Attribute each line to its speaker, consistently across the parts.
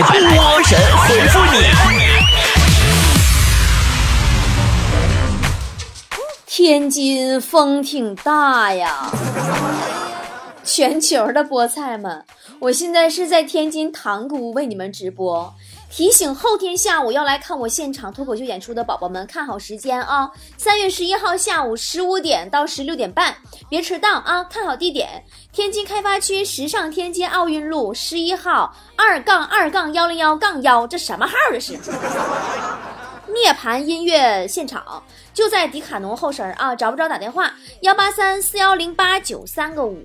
Speaker 1: 来波神回复你。
Speaker 2: 天津风挺大呀，全球的菠菜们，我现在是在天津塘沽为你们直播。提醒后天下午要来看我现场脱口秀演出的宝宝们，看好时间啊！三月十一号下午十五点到十六点半，别迟到啊！看好地点，天津开发区时尚天街奥运路十一号二杠二杠幺零幺杠幺，这什么号这是？涅槃音乐现场就在迪卡侬后身啊，找不着打电话幺八三四幺零八九三个五。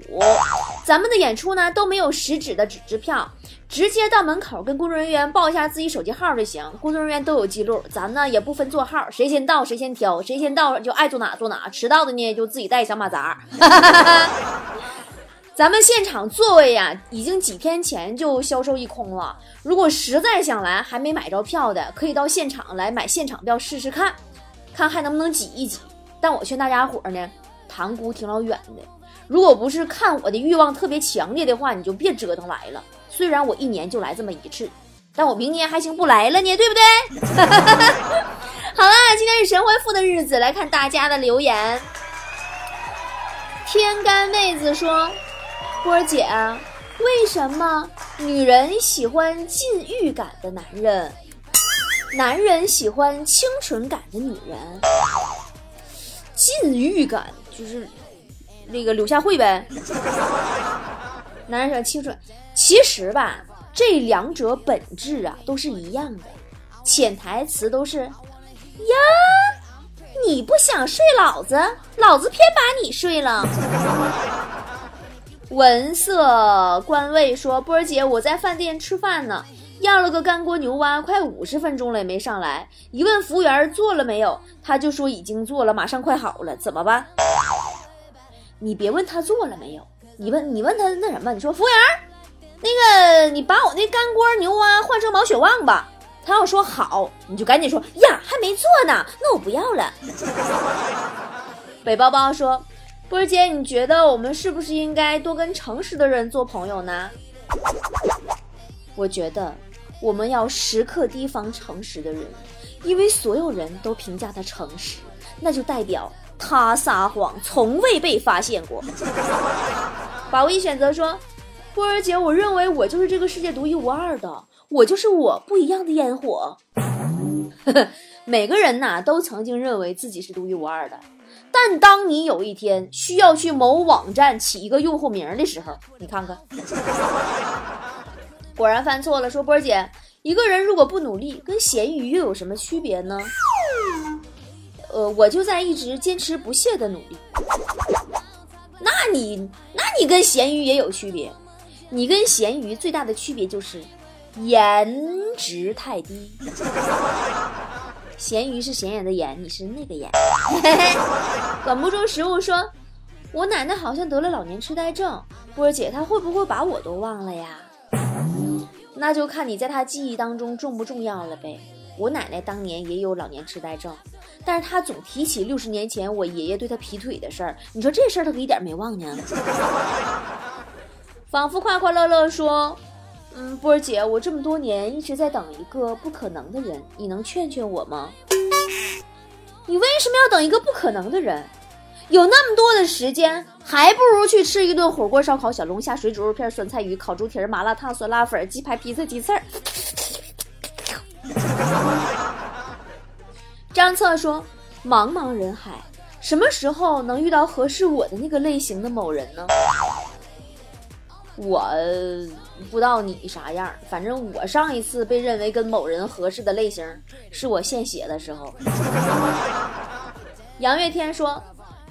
Speaker 2: 咱们的演出呢都没有实质的纸支票，直接到门口跟工作人员报一下自己手机号就行，工作人员都有记录。咱呢也不分座号，谁先到谁先挑，谁先到就爱坐哪坐哪，迟到的呢就自己带小马扎。咱们现场座位呀，已经几天前就销售一空了。如果实在想来还没买着票的，可以到现场来买现场票试试看，看还能不能挤一挤。但我劝大家伙呢，塘沽挺老远的，如果不是看我的欲望特别强烈的话，你就别折腾来了。虽然我一年就来这么一次，但我明年还行不来了呢，对不对？好啦，今天是神回复的日子，来看大家的留言。天干妹子说。波儿姐，为什么女人喜欢禁欲感的男人，男人喜欢清纯感的女人？禁欲感就是那个柳下惠呗。男人说清纯，其实吧，这两者本质啊都是一样的，潜台词都是呀，你不想睡老子，老子偏把你睡了。文色官位说：“波儿姐，我在饭店吃饭呢，要了个干锅牛蛙，快五十分钟了也没上来。一问服务员做了没有，他就说已经做了，马上快好了，怎么办？你别问他做了没有，你问你问他那什么，你说服务员，那个你把我那干锅牛蛙换成毛血旺吧。他要说好，你就赶紧说呀，还没做呢，那我不要了。北包包说。”波儿姐，你觉得我们是不是应该多跟诚实的人做朋友呢？我觉得我们要时刻提防诚实的人，因为所有人都评价他诚实，那就代表他撒谎从未被发现过。宝一选择说：“波儿姐，我认为我就是这个世界独一无二的，我就是我不一样的烟火。”每个人呐，都曾经认为自己是独一无二的。但当你有一天需要去某网站起一个用户名的时候，你看看，果然犯错了。说波儿姐，一个人如果不努力，跟咸鱼又有什么区别呢？呃，我就在一直坚持不懈的努力。那你，那你跟咸鱼也有区别。你跟咸鱼最大的区别就是颜值太低。咸鱼是显眼的眼，你是那个眼。管不住食物说：“我奶奶好像得了老年痴呆症，波姐她会不会把我都忘了呀？”那就看你在她记忆当中重不重要了呗。我奶奶当年也有老年痴呆症，但是她总提起六十年前我爷爷对她劈腿的事儿，你说这事儿她可一点没忘呢。仿佛快快乐乐说。嗯，波儿姐，我这么多年一直在等一个不可能的人，你能劝劝我吗？你为什么要等一个不可能的人？有那么多的时间，还不如去吃一顿火锅、烧烤、小龙虾、水煮肉片、酸菜鱼、烤猪蹄、麻辣烫、酸辣粉、鸡排、披萨、鸡翅。张策说：“茫茫人海，什么时候能遇到合适我的那个类型的某人呢？”我不知道你啥样，反正我上一次被认为跟某人合适的类型，是我献血的时候。杨月天说：“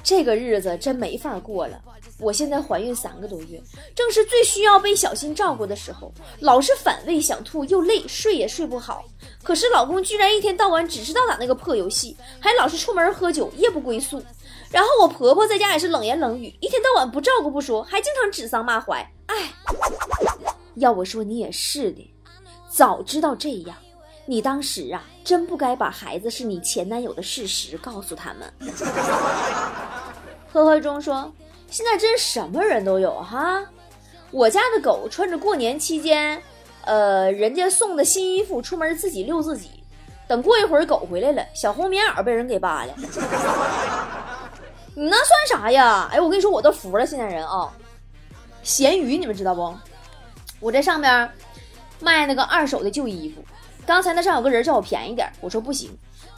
Speaker 2: 这个日子真没法过了。我现在怀孕三个多月，正是最需要被小心照顾的时候，老是反胃想吐，又累，睡也睡不好。可是老公居然一天到晚只知道打那个破游戏，还老是出门喝酒，夜不归宿。然后我婆婆在家也是冷言冷语，一天到晚不照顾不说，还经常指桑骂槐。”哎，要我说你也是的，早知道这样，你当时啊，真不该把孩子是你前男友的事实告诉他们。呵呵中说，现在真什么人都有哈，我家的狗穿着过年期间呃，人家送的新衣服，出门自己遛自己。等过一会儿狗回来了，小红棉袄被人给扒了。你那算啥呀？哎，我跟你说，我都服了现在人啊。闲鱼你们知道不？我在上边卖那个二手的旧衣服。刚才那上有个人叫我便宜点，我说不行。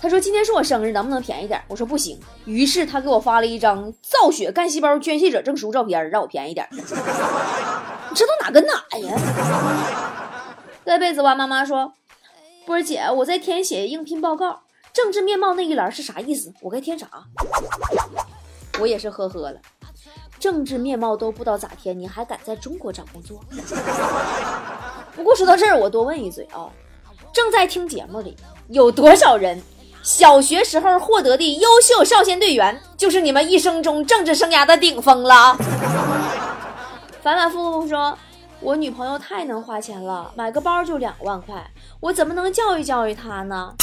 Speaker 2: 他说今天是我生日，能不能便宜点？我说不行。于是他给我发了一张造血干细胞捐献者证书照片，让我便宜点。你这都哪跟哪呀？盖被子蛙妈妈说：“波儿姐，我在填写应聘报告，政治面貌那一栏是啥意思？我该填啥？”我也是呵呵了，政治面貌都不知道咋填，你还敢在中国找工作？不过说到这儿，我多问一嘴啊，正在听节目里有多少人小学时候获得的优秀少先队员，就是你们一生中政治生涯的顶峰了？反反复复说。我女朋友太能花钱了，买个包就两万块，我怎么能教育教育她呢？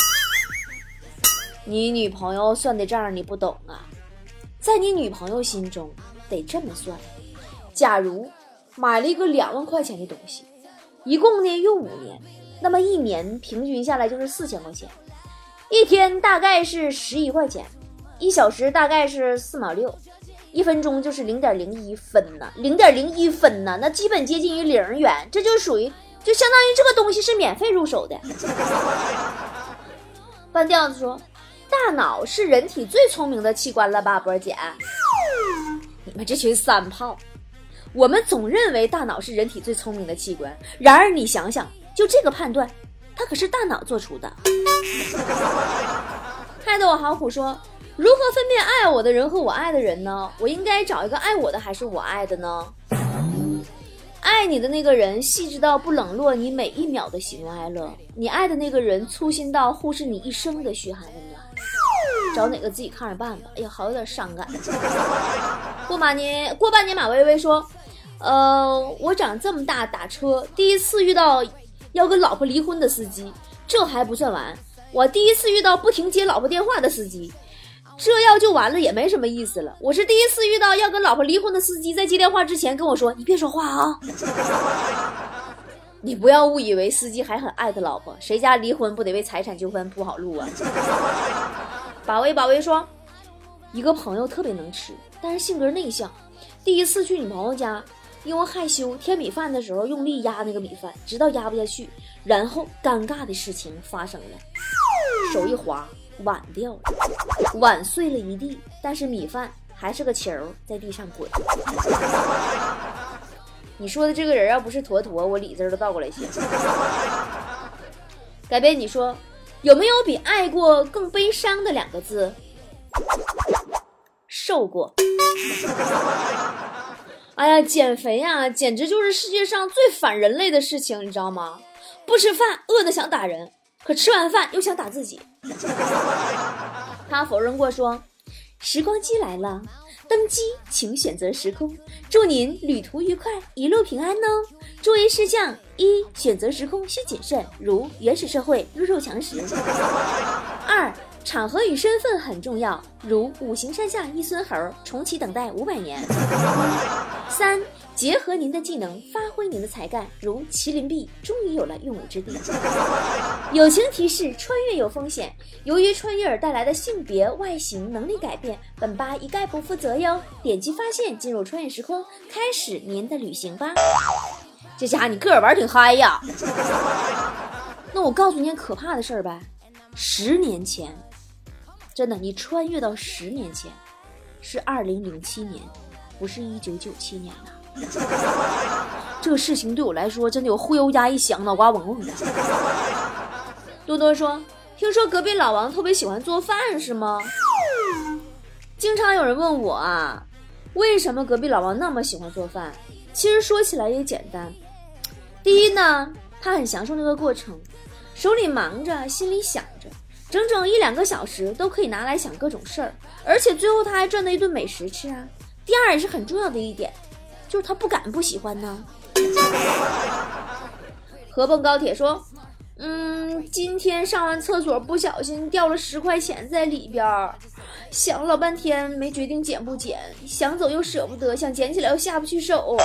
Speaker 2: 你女朋友算的账你不懂啊，在你女朋友心中得这么算：假如买了一个两万块钱的东西，一共呢用五年，那么一年平均下来就是四千块钱，一天大概是十一块钱，一小时大概是四毛六。一分钟就是零点零一分呐，零点零一分呐，那基本接近于零元，这就属于就相当于这个东西是免费入手的。半吊子说：“大脑是人体最聪明的器官了吧，波儿姐？你们这群三炮，我们总认为大脑是人体最聪明的器官，然而你想想，就这个判断，它可是大脑做出的。”害得我好苦说。如何分辨爱我的人和我爱的人呢？我应该找一个爱我的还是我爱的呢？爱你的那个人细致到不冷落你每一秒的喜怒哀乐，你爱的那个人粗心到忽视你一生的嘘寒问暖。找哪个自己看着办吧。哎呀，好有点伤感。过马年过半年，马薇薇说：“呃，我长这么大打车第一次遇到要跟老婆离婚的司机，这还不算完，我第一次遇到不停接老婆电话的司机。”这要就完了也没什么意思了。我是第一次遇到要跟老婆离婚的司机，在接电话之前跟我说：“你别说话啊。”你不要误以为司机还很爱他老婆，谁家离婚不得为财产纠纷铺好路啊？宝威宝威说，一个朋友特别能吃，但是性格内向。第一次去女朋友家，因为害羞，添米饭的时候用力压那个米饭，直到压不下去，然后尴尬的事情发生了，手一滑。碗掉了，碗碎了一地，但是米饭还是个球在地上滚。你说的这个人要不是坨坨，我李字都倒过来写。改变你说，有没有比爱过更悲伤的两个字？受过。哎呀，减肥呀，简直就是世界上最反人类的事情，你知道吗？不吃饭，饿得想打人。可吃完饭又想打自己，他否认过说：“时光机来了，登机请选择时空，祝您旅途愉快，一路平安哦。注意事项：一、选择时空需谨慎，如原始社会弱肉强食；二、场合与身份很重要，如五行山下一孙猴，重启等待五百年；三。结合您的技能，发挥您的才干，如麒麟臂终于有了用武之地。友情提示：穿越有风险，由于穿越而带来的性别、外形、能力改变，本吧一概不负责哟。点击发现，进入穿越时空，开始您的旅行吧。这家伙你个儿玩挺嗨呀！那我告诉你件可怕的事儿呗，十年前，真的，你穿越到十年前，是二零零七年，不是一九九七年了。这个事情对我来说真的有忽悠家一响，脑瓜嗡嗡的。多多说：“听说隔壁老王特别喜欢做饭，是吗？”经常有人问我啊，为什么隔壁老王那么喜欢做饭？其实说起来也简单。第一呢，他很享受那个过程，手里忙着，心里想着，整整一两个小时都可以拿来想各种事儿，而且最后他还赚了一顿美食吃啊。第二也是很重要的一点。就是他不敢不喜欢呢。河蹦高铁说：“嗯，今天上完厕所不小心掉了十块钱在里边儿，想了老半天没决定捡不捡，想走又舍不得，想捡起来又下不去手，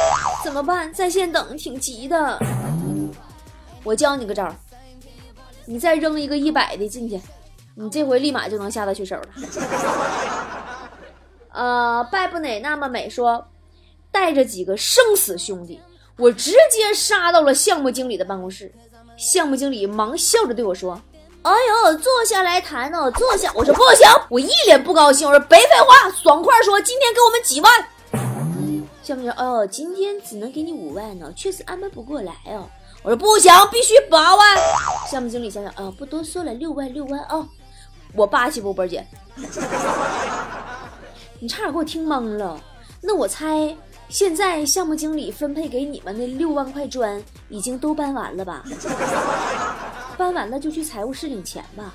Speaker 2: 怎么办？在线等，挺急的。”我教你个招儿，你再扔一个一百的进去，你这回立马就能下得去手了。呃，拜不哪那么美说，带着几个生死兄弟，我直接杀到了项目经理的办公室。项目经理忙笑着对我说：“哎呦，坐下来谈哦，坐下。”我说：“不行。”我一脸不高兴，我说：“别废话，爽快说，今天给我们几万。”项目经理：“哦，今天只能给你五万呢，确实安排不过来哦。”我说：“不行，必须八万。”项目经理想想：“啊，不多说了，六万，六万哦。”我霸气不，波儿姐？你差点给我听懵了。那我猜。现在项目经理分配给你们的六万块砖已经都搬完了吧？搬完了就去财务室领钱吧。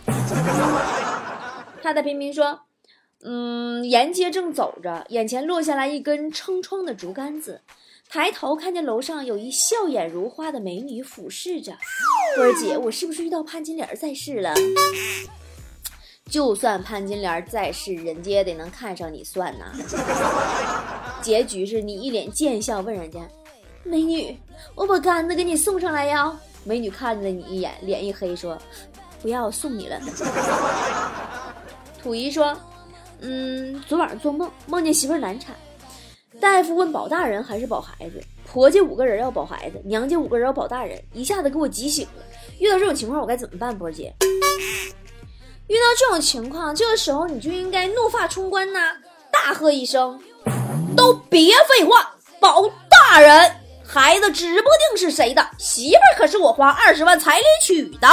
Speaker 2: 他的平民说：“嗯，沿街正走着，眼前落下来一根撑窗的竹竿子，抬头看见楼上有一笑眼如花的美女俯视着。波儿姐，我是不是遇到潘金莲在世了？就算潘金莲在世，人家也得能看上你算呐。”结局是你一脸贱笑问人家：“美女，我把杆子给你送上来呀。”美女看了你一眼，脸一黑说：“不要，送你了。” 土姨说：“嗯，昨晚上做梦，梦见媳妇难产，大夫问保大人还是保孩子，婆家五个人要保孩子，娘家五个人要保大人，一下子给我急醒了。遇到这种情况我该怎么办？波姐，遇到这种情况，这个时候你就应该怒发冲冠呐，大喝一声。”都别废话，保大人，孩子指不定是谁的，媳妇儿可是我花二十万彩礼娶的。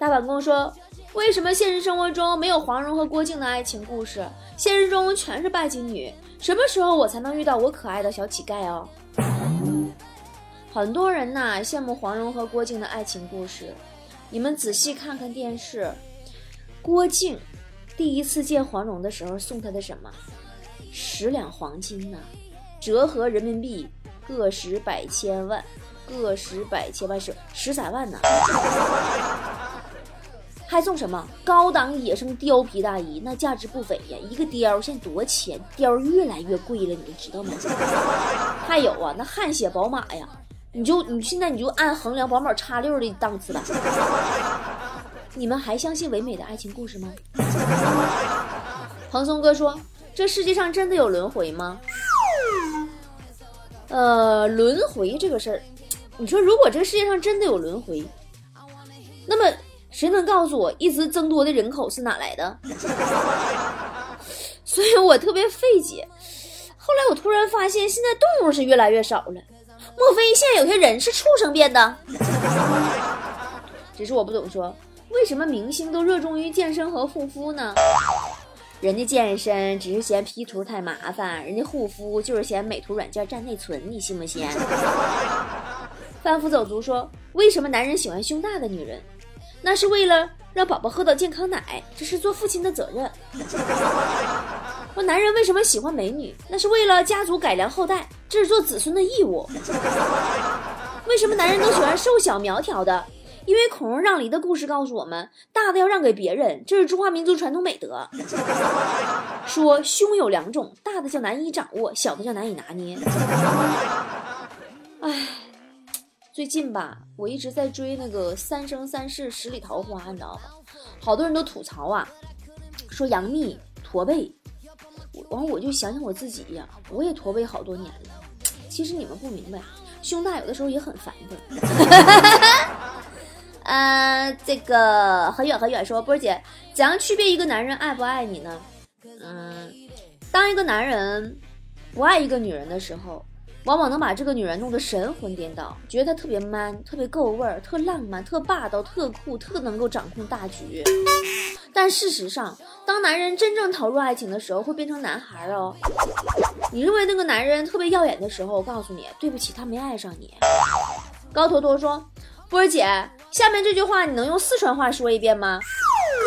Speaker 2: 大板公说：“为什么现实生活中没有黄蓉和郭靖的爱情故事？现实中全是拜金女。什么时候我才能遇到我可爱的小乞丐哦？”很多人呐羡慕黄蓉和郭靖的爱情故事，你们仔细看看电视，郭靖第一次见黄蓉的时候送她的什么？十两黄金呢，折合人民币个十百千万，个十百千万是十三万呢。还送什么高档野生貂皮大衣？那价值不菲呀，一个貂现在多少钱？貂越来越贵了，你们知道吗？还有啊，那汗血宝马呀，你就你现在你就按衡量宝马叉六的档次吧。你们还相信唯美的爱情故事吗？蓬松哥说。这世界上真的有轮回吗？呃，轮回这个事儿，你说如果这世界上真的有轮回，那么谁能告诉我一直增多的人口是哪来的？所以我特别费解。后来我突然发现，现在动物是越来越少了，莫非现在有些人是畜生变的？只是我不懂，说为什么明星都热衷于健身和护肤呢？人家健身只是嫌 P 图太麻烦，人家护肤就是嫌美图软件占内存，你信不信？贩夫走卒说：“为什么男人喜欢胸大的女人？那是为了让宝宝喝到健康奶，这是做父亲的责任。”说男人为什么喜欢美女？那是为了家族改良后代，这是做子孙的义务。为什么男人都喜欢瘦小苗条的？因为孔融让梨的故事告诉我们，大的要让给别人，这是中华民族传统美德。说胸有两种，大的叫难以掌握，小的叫难以拿捏。哎，最近吧，我一直在追那个《三生三世十里桃花》，你知道吗？好多人都吐槽啊，说杨幂驼背。完，我就想想我自己呀，我也驼背好多年了。其实你们不明白，胸大有的时候也很烦的。呃，这个很远很远说，波儿姐，怎样区别一个男人爱不爱你呢？嗯，当一个男人不爱一个女人的时候，往往能把这个女人弄得神魂颠倒，觉得她特别 man，特别够味儿，特浪漫，特霸道，特酷，特能够掌控大局。但事实上，当男人真正投入爱情的时候，会变成男孩哦。你认为那个男人特别耀眼的时候，我告诉你，对不起，他没爱上你。高坨坨说。波儿姐，下面这句话你能用四川话说一遍吗？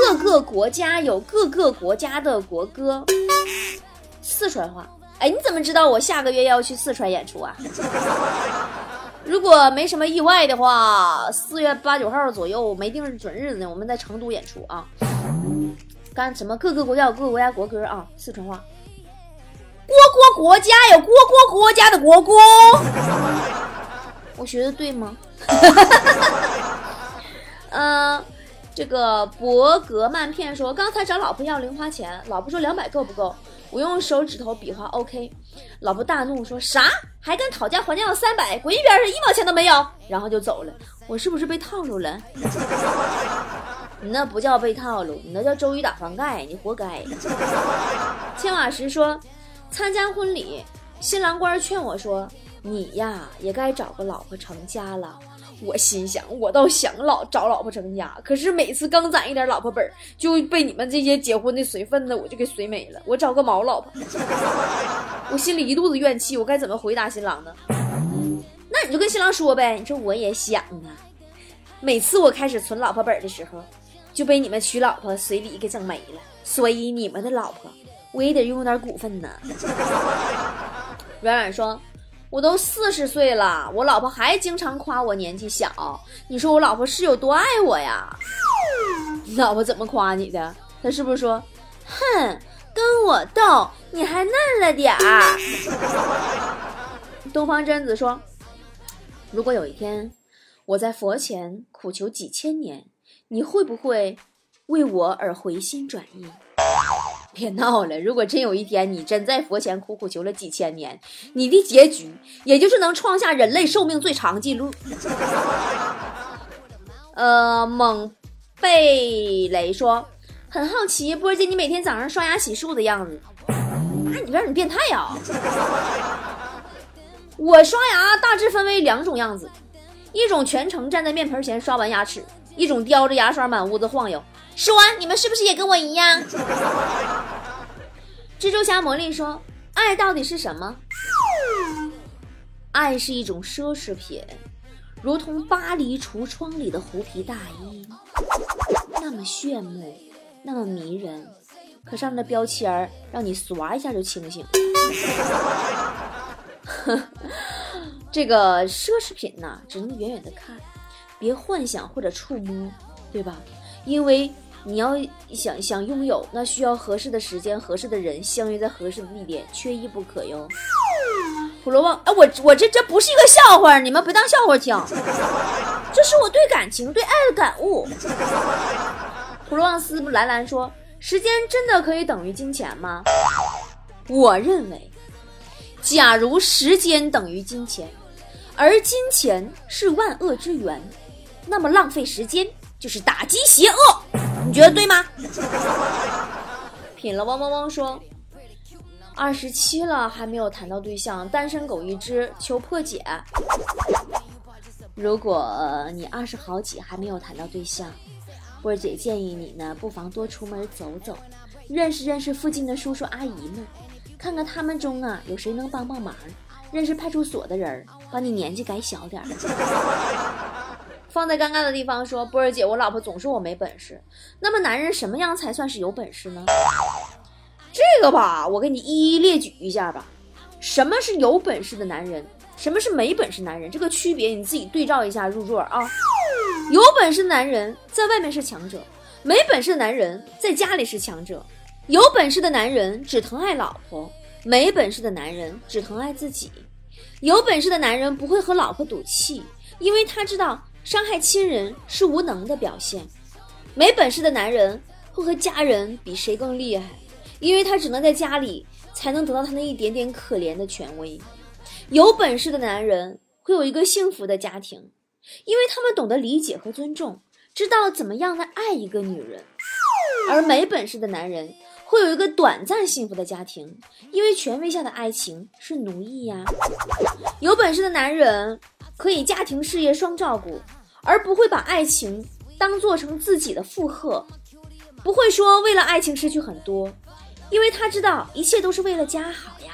Speaker 2: 各个国家有各个国家的国歌。四川话，哎，你怎么知道我下个月要去四川演出啊？如果没什么意外的话，四月八九号左右没定准日子呢，我们在成都演出啊。干什么？各个国家有各个国家国歌啊，四川话。国国国家有国国国家的国歌。我学的对吗？嗯，这个博格曼片说，刚才找老婆要零花钱，老婆说两百够不够？我用手指头比划 OK，老婆大怒说啥？还敢讨价还价要三百？滚一边去，一毛钱都没有！然后就走了。我是不是被套路了？你那不叫被套路，你那叫周瑜打黄盖，你活该。千瓦石说，参加婚礼，新郎官劝我说，你呀也该找个老婆成家了。我心想，我倒想老找老婆成家，可是每次刚攒一点老婆本就被你们这些结婚的随份子我就给随没了。我找个毛老婆！我心里一肚子怨气，我该怎么回答新郎呢？那你就跟新郎说呗，你说我也想啊。每次我开始存老婆本的时候，就被你们娶老婆随礼给整没了，所以你们的老婆我也得拥有点股份呢。软软说。我都四十岁了，我老婆还经常夸我年纪小。你说我老婆是有多爱我呀？你老婆怎么夸你的？她是不是说，哼，跟我斗，你还嫩了点儿？东方贞子说，如果有一天我在佛前苦求几千年，你会不会为我而回心转意？别闹了！如果真有一天你真在佛前苦苦求了几千年，你的结局也就是能创下人类寿命最长记录。呃，蒙贝雷说，很好奇波姐你每天早上刷牙洗漱的样子。哎，你别你变态呀！我刷牙大致分为两种样子，一种全程站在面盆前刷完牙齿，一种叼着牙刷满屋子晃悠。说，你们是不是也跟我一样？蜘蛛侠魔力说：“爱到底是什么？爱是一种奢侈品，如同巴黎橱窗里的狐皮大衣，那么炫目，那么迷人，可上面的标签儿让你唰一下就清醒。这个奢侈品呐，只能远远的看，别幻想或者触摸，对吧？因为。”你要想想拥有，那需要合适的时间、合适的人相约在合适的地点，缺一不可哟。普罗旺，哎，我我这这不是一个笑话，你们别当笑话听，这是我对感情、对爱的感悟。普罗旺斯兰兰说：“时间真的可以等于金钱吗？”我认为，假如时间等于金钱，而金钱是万恶之源，那么浪费时间就是打击邪恶。你觉得对吗？品了汪汪汪说，二十七了还没有谈到对象，单身狗一只，求破解。如果你二十好几还没有谈到对象，波儿姐建议你呢，不妨多出门走走，认识认识附近的叔叔阿姨们，看看他们中啊有谁能帮帮忙，认识派出所的人，把你年纪改小点儿。放在尴尬的地方说：“波儿姐，我老婆总说我没本事。那么男人什么样才算是有本事呢？这个吧，我给你一一列举一下吧。什么是有本事的男人？什么是没本事男人？这个区别你自己对照一下入座啊。有本事的男人在外面是强者，没本事的男人在家里是强者。有本事的男人只疼爱老婆，没本事的男人只疼爱自己。有本事的男人不会和老婆赌气，因为他知道。”伤害亲人是无能的表现，没本事的男人会和家人比谁更厉害，因为他只能在家里才能得到他那一点点可怜的权威。有本事的男人会有一个幸福的家庭，因为他们懂得理解和尊重，知道怎么样的爱一个女人；而没本事的男人会有一个短暂幸福的家庭，因为权威下的爱情是奴役呀。有本事的男人。可以家庭事业双照顾，而不会把爱情当做成自己的负荷，不会说为了爱情失去很多，因为他知道一切都是为了家好呀。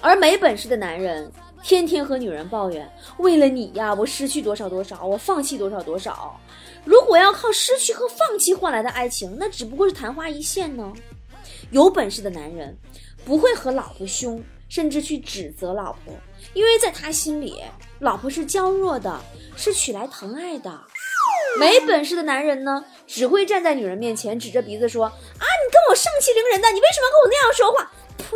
Speaker 2: 而没本事的男人天天和女人抱怨，为了你呀，我失去多少多少，我放弃多少多少。如果要靠失去和放弃换来的爱情，那只不过是昙花一现呢。有本事的男人不会和老婆凶，甚至去指责老婆。因为在他心里，老婆是娇弱的，是娶来疼爱的。没本事的男人呢，只会站在女人面前指着鼻子说：“啊，你跟我盛气凌人的，你为什么跟我那样说话？”呸！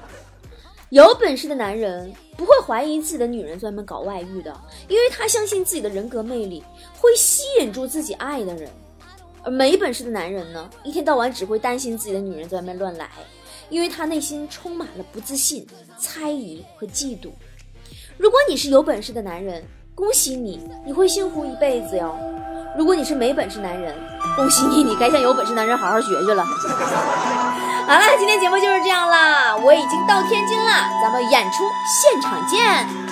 Speaker 2: 有本事的男人不会怀疑自己的女人专门搞外遇的，因为他相信自己的人格魅力会吸引住自己爱的人。而没本事的男人呢，一天到晚只会担心自己的女人在外面乱来，因为他内心充满了不自信、猜疑和嫉妒。如果你是有本事的男人，恭喜你，你会幸福一辈子哟。如果你是没本事男人，恭喜你，你该向有本事男人好好学学了。好了，今天节目就是这样啦，我已经到天津了，咱们演出现场见。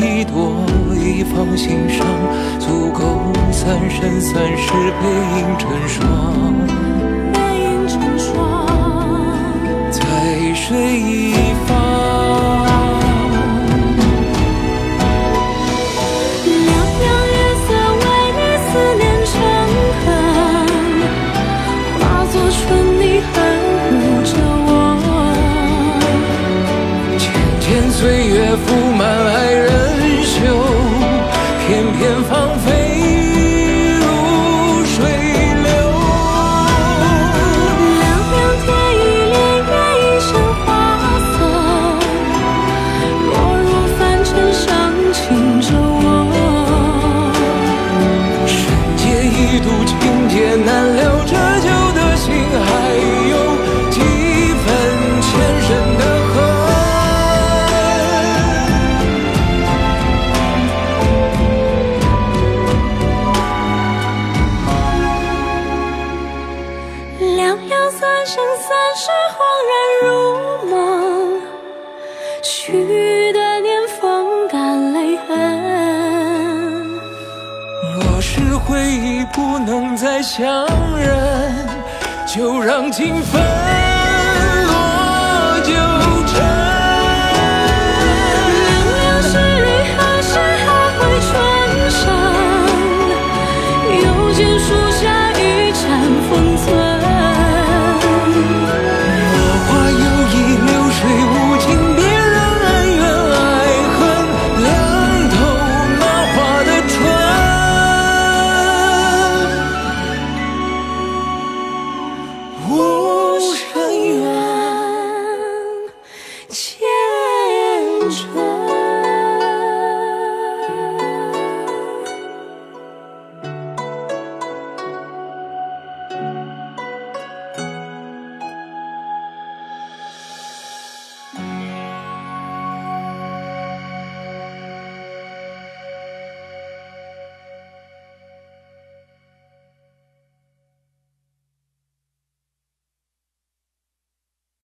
Speaker 3: 一朵一放心上，足够三生三世背影成双。
Speaker 4: 背影成双，
Speaker 3: 在水一方。
Speaker 4: 凉凉月色为你思念成河，化作春泥呵护着我。
Speaker 3: 渐渐岁月覆满爱度情分